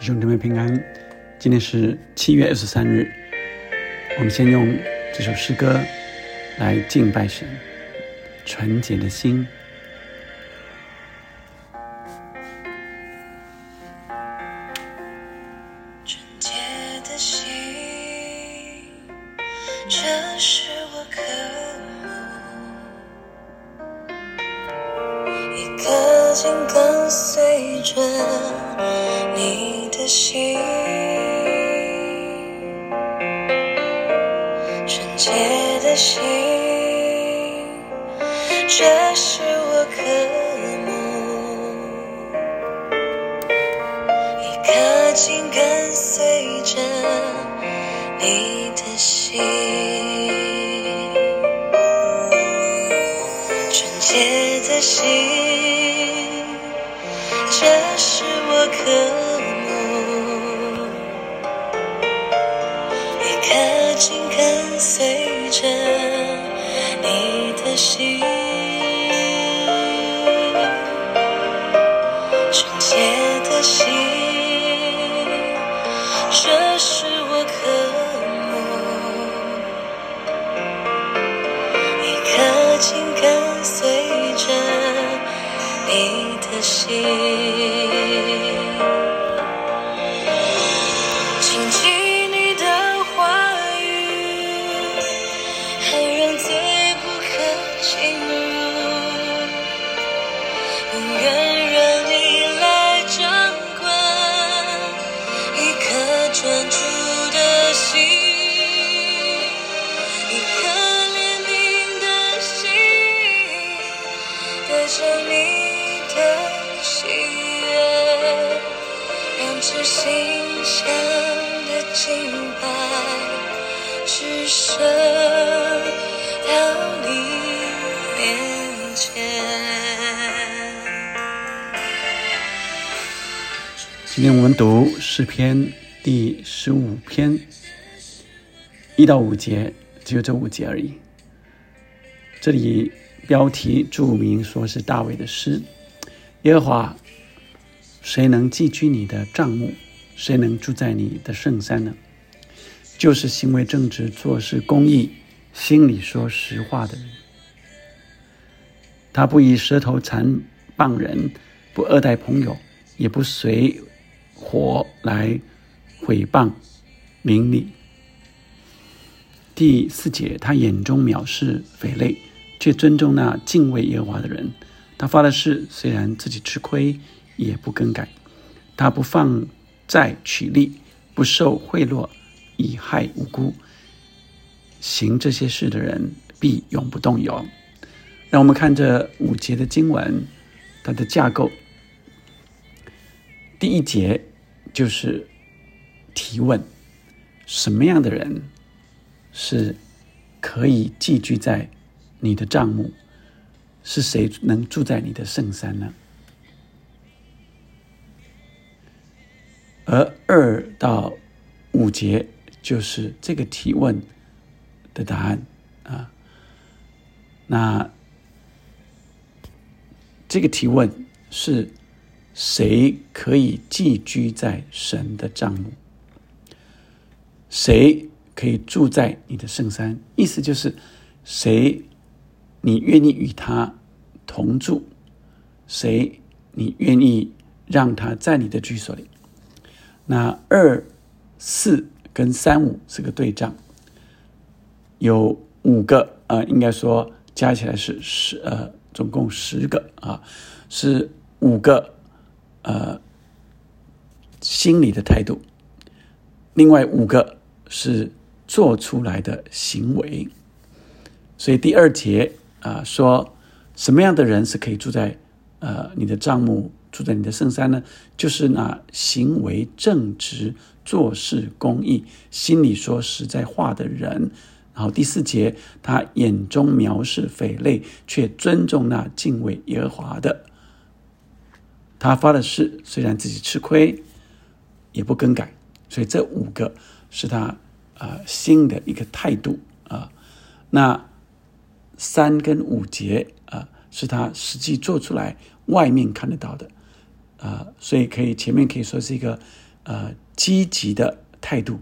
兄弟们平安，今天是七月二十三日。我们先用这首诗歌来敬拜神，纯洁的心。一颗心跟随着你的心，纯洁的心，这是我渴慕。一颗心跟随着你的心，纯洁的心，这是我渴慕。一颗心跟随着你的心。纯洁的心，这是我渴慕。一颗心跟随着心，读诗篇第十五篇一到五节，只有这五节而已。这里标题注明说是大卫的诗。耶和华，谁能寄居你的帐幕？谁能住在你的圣山呢？就是行为正直、做事公义、心里说实话的人。他不以舌头缠谤人，不恶待朋友，也不随火来毁谤邻里。第四节，他眼中藐视匪类，却尊重那敬畏耶和华的人。他发的誓，虽然自己吃亏，也不更改。他不放债取利，不受贿赂，以害无辜。行这些事的人，必永不动摇。让我们看这五节的经文，它的架构。第一节就是提问：什么样的人是可以寄居在你的帐幕？是谁能住在你的圣山呢？而二到五节就是这个提问的答案啊。那这个提问是谁可以寄居在神的帐幕？谁可以住在你的圣山？意思就是谁你愿意与他同住？谁你愿意让他在你的居所里？那二四跟三五是个对仗，有五个呃，应该说加起来是十呃，总共十个啊，是五个呃心理的态度，另外五个是做出来的行为。所以第二节啊、说什么样的人是可以住在呃你的帐目，住在你的圣山呢？就是那行为正直、做事公义、心里说实在话的人。然后第四节，他眼中藐视匪类，却尊重那敬畏耶和华的。他发的誓，虽然自己吃亏，也不更改。所以这五个是他啊、呃新的一个态度啊、那三跟五节啊、是他实际做出来，外面看得到的啊、所以可以前面可以说是一个呃积极的态度，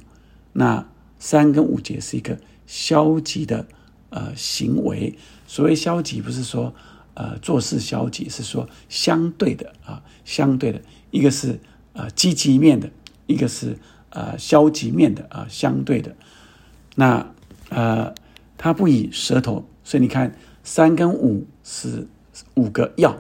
那三跟五节是一个消极的呃行为。所谓消极，不是说呃做事消极，是说相对的啊，相对的，一个是呃积极面的，一个是呃消极面的啊，相对的。那呃，他不以舌头，所以你看三跟五是五个要，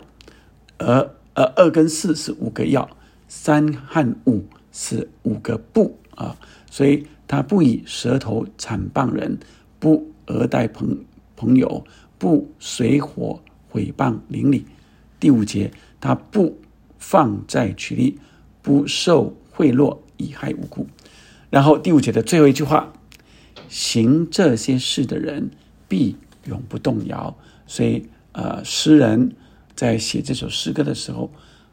而呃二跟四是五个要，三和五是五个不啊，所以他不以舌头惨谤人，不讹待朋朋友，不随火毁谤邻里。第五节，他不放债取利，不受贿赂以害无辜。然后第五节的最后一句话。行这些事的人必永不动摇。所以，呃，诗人在写这首诗歌的时候，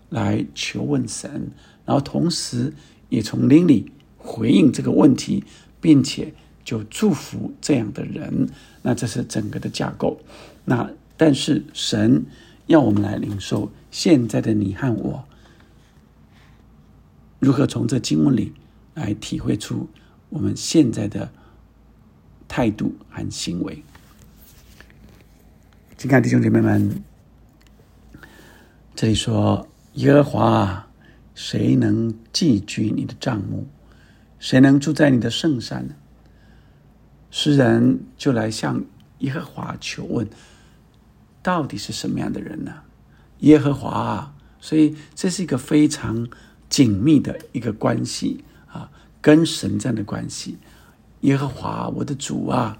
来求问神，然后同时也从邻里回应这个问题，并且就祝福这样的人。那这是整个的架构。那但是神要我们来领受现在的你和我，如何从这经文里来体会出我们现在的。态度和行为，请看弟兄姐妹们，这里说：“耶和华，谁能寄居你的帐目？谁能住在你的圣山呢？”诗人就来向耶和华求问：到底是什么样的人呢？耶和华啊，所以这是一个非常紧密的一个关系啊，跟神这样的关系。耶和华，我的主啊，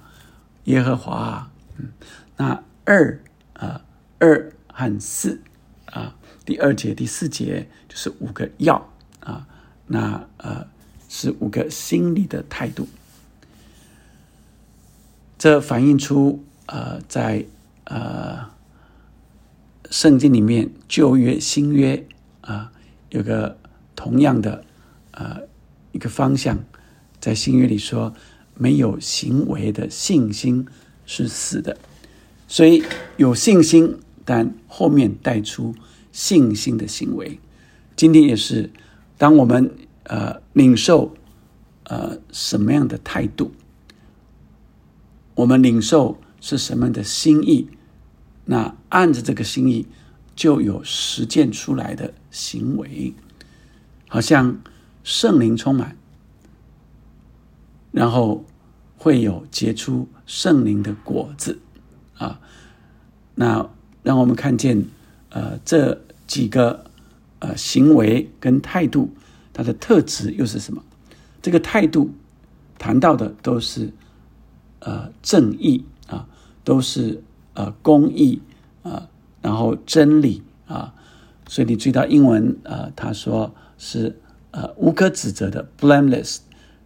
耶和华，嗯，那二啊，二和四啊，第二节、第四节就是五个要啊，那呃是五个心理的态度，这反映出呃在呃圣经里面旧约、新约啊有个同样的呃一个方向。在新约里说，没有行为的信心是死的，所以有信心，但后面带出信心的行为。今天也是，当我们呃领受呃什么样的态度，我们领受是什么样的心意，那按着这个心意，就有实践出来的行为，好像圣灵充满。然后会有结出圣灵的果子啊，那让我们看见呃这几个呃行为跟态度，它的特质又是什么？这个态度谈到的都是呃正义啊，都是呃公义啊，然后真理啊，所以你注意到英文啊他说是呃无可指责的 blameless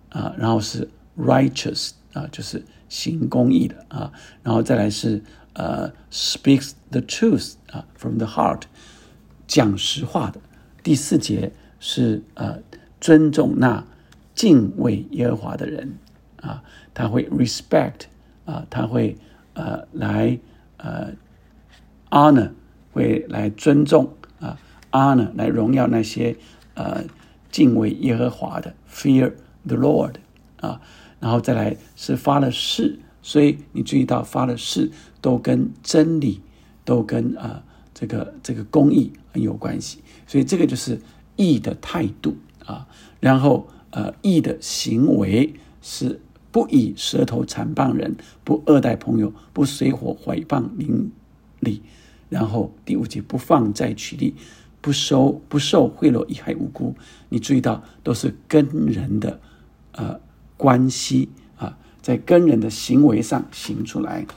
啊，然后是。righteous 啊，就是行公义的啊，然后再来是呃，speaks the truth 啊，from the heart，讲实话的。第四节是呃，尊重那敬畏耶和华的人啊，他会 respect 啊，他会呃来呃 honor，会来尊重啊，honor 来荣耀那些呃敬畏耶和华的，fear the Lord 啊。然后再来是发了誓，所以你注意到发了誓都跟真理，都跟啊这个这个公义很有关系，所以这个就是义的态度啊。然后呃义的行为是不以舌头残谤人，不恶待朋友，不随火毁谤邻里。然后第五节不放债取利，不收不受贿赂以害无辜。你注意到都是跟人的呃。关系啊，在跟人的行为上行出来。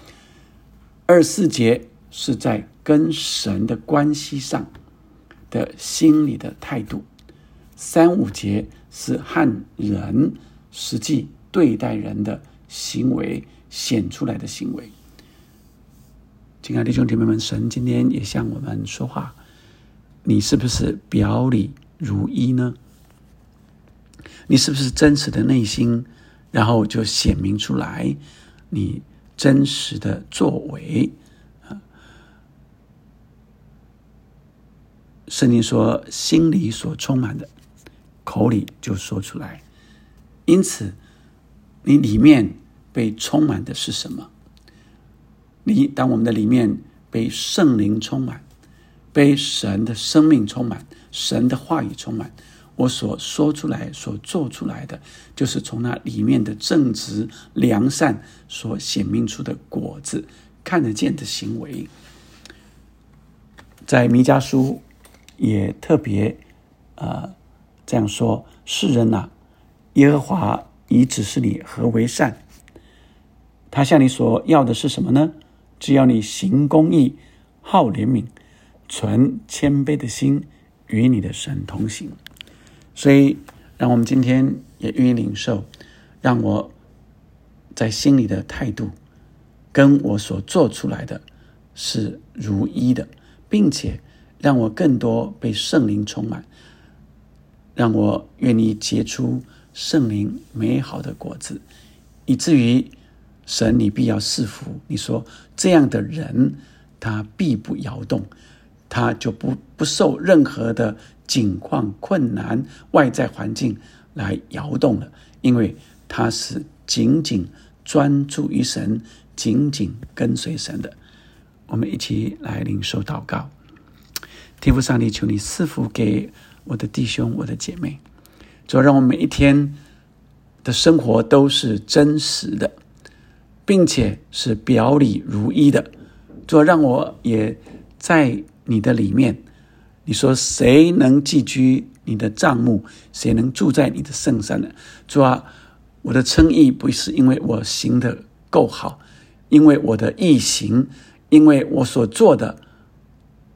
二四节是在跟神的关系上的心理的态度。三五节是和人实际对待人的行为显出来的行为。亲爱的弟兄姐妹们，神今天也向我们说话，你是不是表里如一呢？你是不是真实的内心，然后就显明出来你真实的作为啊？圣经说，心里所充满的，口里就说出来。因此，你里面被充满的是什么？你当我们的里面被圣灵充满，被神的生命充满，神的话语充满，我所说出来、所做出来的，就是从那里面的正直、良善所显明出的果子，看得见的行为。在弥迦书也特别呃这样说：世人呐，耶和华已指示你何为善，他向你所要的是什么呢？只要你行公义、好怜悯、存谦卑的心，与你的神同行。所以，让我们今天也愿意领受，让我在心里的态度，跟我所做出来的是如一的。并且让我更多被圣灵充满，让我愿意结出圣灵美好的果子，以至于神你必要赐福。你说这样的人，他必不摇动，他就不不受任何的境况、困难、外在环境来摇动了，因为他是紧紧专注于神，紧紧跟随神的。我们一起来领受祷告，天父上帝，求你赐福给我的弟兄、我的姐妹，主让我每一天的生活都是真实的，并且是表里如一的。主让我也在你的里面。你说谁能寄居你的帐幕？谁能住在你的圣山呢？主啊，我的称义不是因为我行的够好，因为我的义行。因为我所做的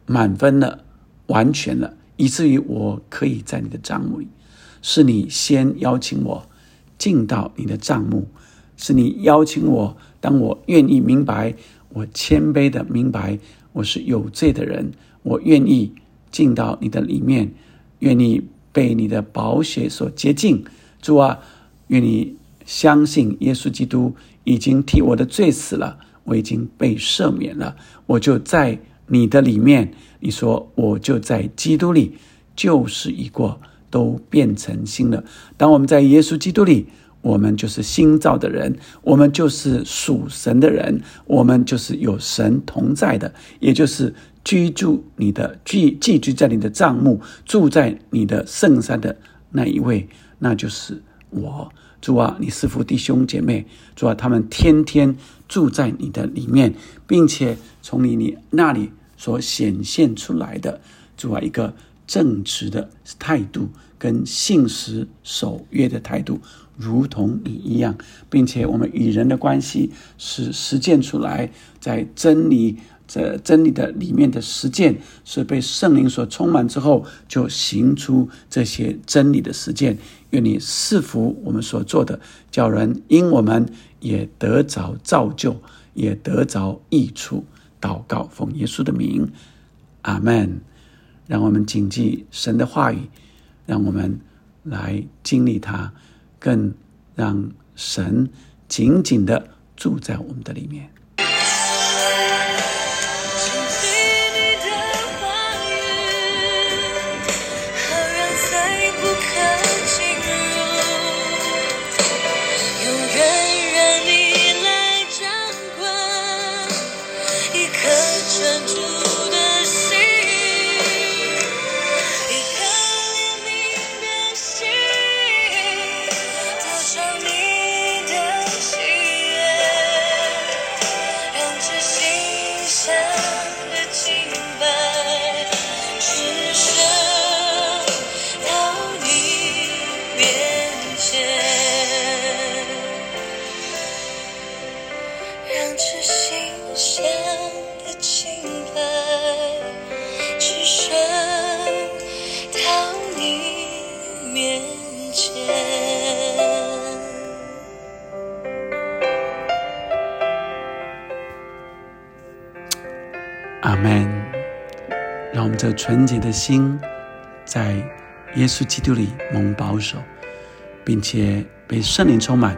满分了，完全了，以至于我可以在你的账目里，是你先邀请我进到你的账目，是你邀请我，当我愿意明白，我谦卑的明白我是有罪的人，我愿意进到你的里面，愿意被你的宝血所洁净。主啊，愿你相信耶稣基督已经替我的罪死了。我已经被赦免了，我就在你的里面。你说，我就在基督里，旧事已过，都变成新了。当我们在耶稣基督里，我们就是新造的人，我们就是属神的人，我们就是有神同在的，也就是居住你的居寄居在你的帐幕，住在你的圣山的那一位，那就是我。主啊，你师父弟兄姐妹，主啊，他们天天住在你的里面，并且从你你那里所显现出来的，主啊，一个正直的态度跟信实守约的态度，如同你一样，并且我们与人的关系是实践出来，在真理。这真理的里面的实践是被圣灵所充满之后，就行出这些真理的实践。愿你赐福我们所做的，叫人因我们也得着造就，也得着益处。祷告奉耶稣的名，阿门。让我们谨记神的话语，让我们来经历它，更让神紧紧的住在我们的里面。纯洁的心，在耶稣基督里蒙保守，并且被圣灵充满，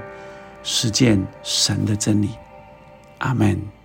实践神的真理。阿门。